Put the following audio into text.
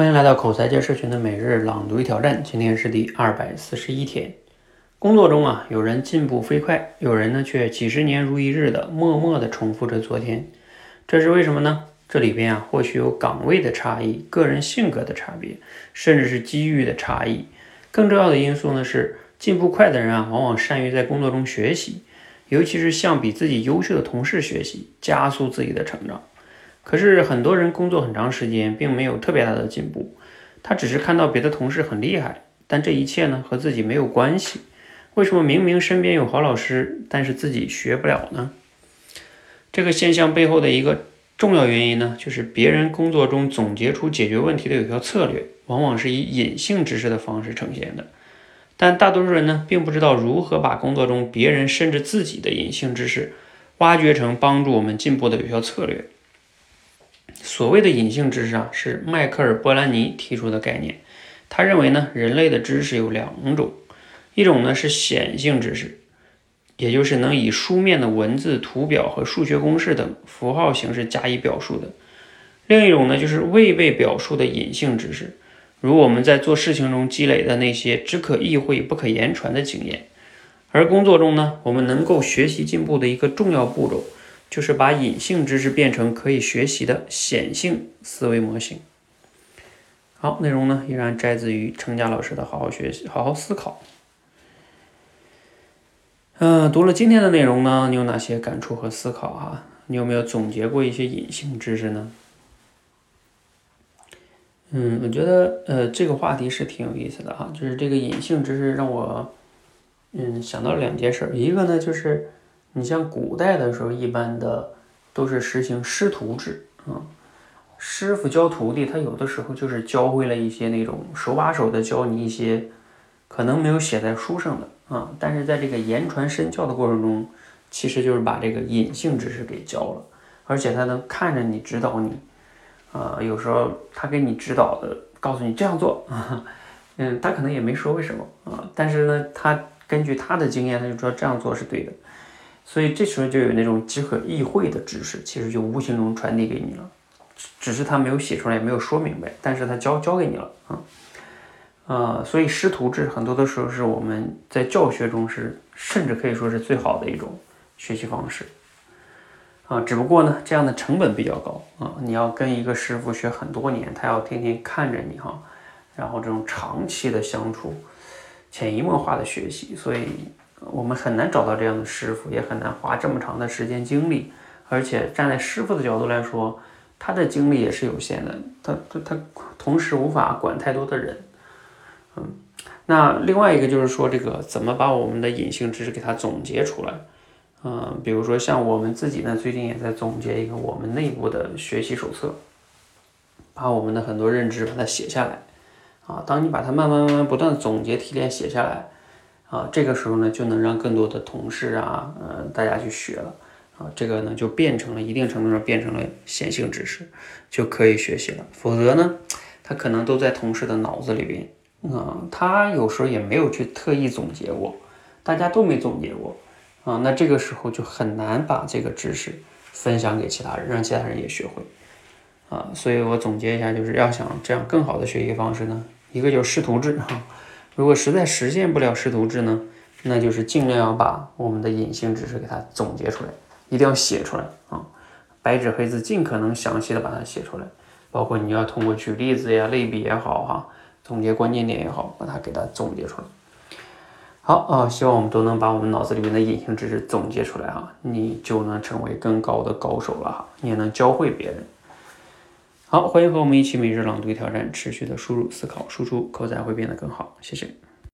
欢迎来到口才界社群的每日朗读与挑战，今天是第二百四十一天。工作中啊，有人进步飞快，有人呢却几十年如一日的默默的重复着昨天，这是为什么呢？这里边啊，或许有岗位的差异、个人性格的差别，甚至是机遇的差异。更重要的因素呢是，进步快的人啊，往往善于在工作中学习，尤其是向比自己优秀的同事学习，加速自己的成长。可是很多人工作很长时间，并没有特别大的进步，他只是看到别的同事很厉害，但这一切呢和自己没有关系。为什么明明身边有好老师，但是自己学不了呢？这个现象背后的一个重要原因呢，就是别人工作中总结出解决问题的有效策略，往往是以隐性知识的方式呈现的，但大多数人呢，并不知道如何把工作中别人甚至自己的隐性知识，挖掘成帮助我们进步的有效策略。所谓的隐性知识啊，是迈克尔·波兰尼提出的概念。他认为呢，人类的知识有两种，一种呢是显性知识，也就是能以书面的文字、图表和数学公式等符号形式加以表述的；另一种呢就是未被表述的隐性知识，如我们在做事情中积累的那些只可意会不可言传的经验。而工作中呢，我们能够学习进步的一个重要步骤。就是把隐性知识变成可以学习的显性思维模型。好，内容呢依然摘自于程佳老师的《好好学习，好好思考》。嗯，读了今天的内容呢，你有哪些感触和思考啊？你有没有总结过一些隐性知识呢？嗯，我觉得呃这个话题是挺有意思的哈，就是这个隐性知识让我嗯想到了两件事，一个呢就是。你像古代的时候，一般的都是实行师徒制啊，师傅教徒弟，他有的时候就是教会了一些那种手把手的教你一些可能没有写在书上的啊，但是在这个言传身教的过程中，其实就是把这个隐性知识给教了，而且他能看着你指导你，啊，有时候他给你指导的，告诉你这样做啊，嗯，他可能也没说为什么啊，但是呢，他根据他的经验，他就知道这样做是对的。所以这时候就有那种只可意会的知识，其实就无形中传递给你了，只是他没有写出来，也没有说明白，但是他教教给你了啊，呃，所以师徒制很多的时候是我们在教学中是甚至可以说是最好的一种学习方式啊，只不过呢，这样的成本比较高啊，你要跟一个师傅学很多年，他要天天看着你哈，然后这种长期的相处，潜移默化的学习，所以。我们很难找到这样的师傅，也很难花这么长的时间精力，而且站在师傅的角度来说，他的精力也是有限的，他他他同时无法管太多的人，嗯，那另外一个就是说，这个怎么把我们的隐性知识给它总结出来，嗯，比如说像我们自己呢，最近也在总结一个我们内部的学习手册，把我们的很多认知把它写下来，啊，当你把它慢慢慢慢不断总结提炼写下来。啊，这个时候呢，就能让更多的同事啊，呃，大家去学了啊，这个呢就变成了一定程度上变成了显性知识，就可以学习了。否则呢，他可能都在同事的脑子里边啊，他有时候也没有去特意总结过，大家都没总结过啊，那这个时候就很难把这个知识分享给其他人，让其他人也学会啊。所以我总结一下，就是要想这样更好的学习方式呢，一个就是师徒制哈。如果实在实现不了师徒制呢，那就是尽量要把我们的隐性知识给它总结出来，一定要写出来啊，白纸黑字，尽可能详细的把它写出来，包括你要通过举例子呀、类比也好哈，总结关键点也好，把它给它总结出来。好啊，希望我们都能把我们脑子里面的隐性知识总结出来哈，你就能成为更高的高手了哈，你也能教会别人。好，欢迎和我们一起每日朗读挑战，持续的输入、思考、输出，口才会变得更好。谢谢。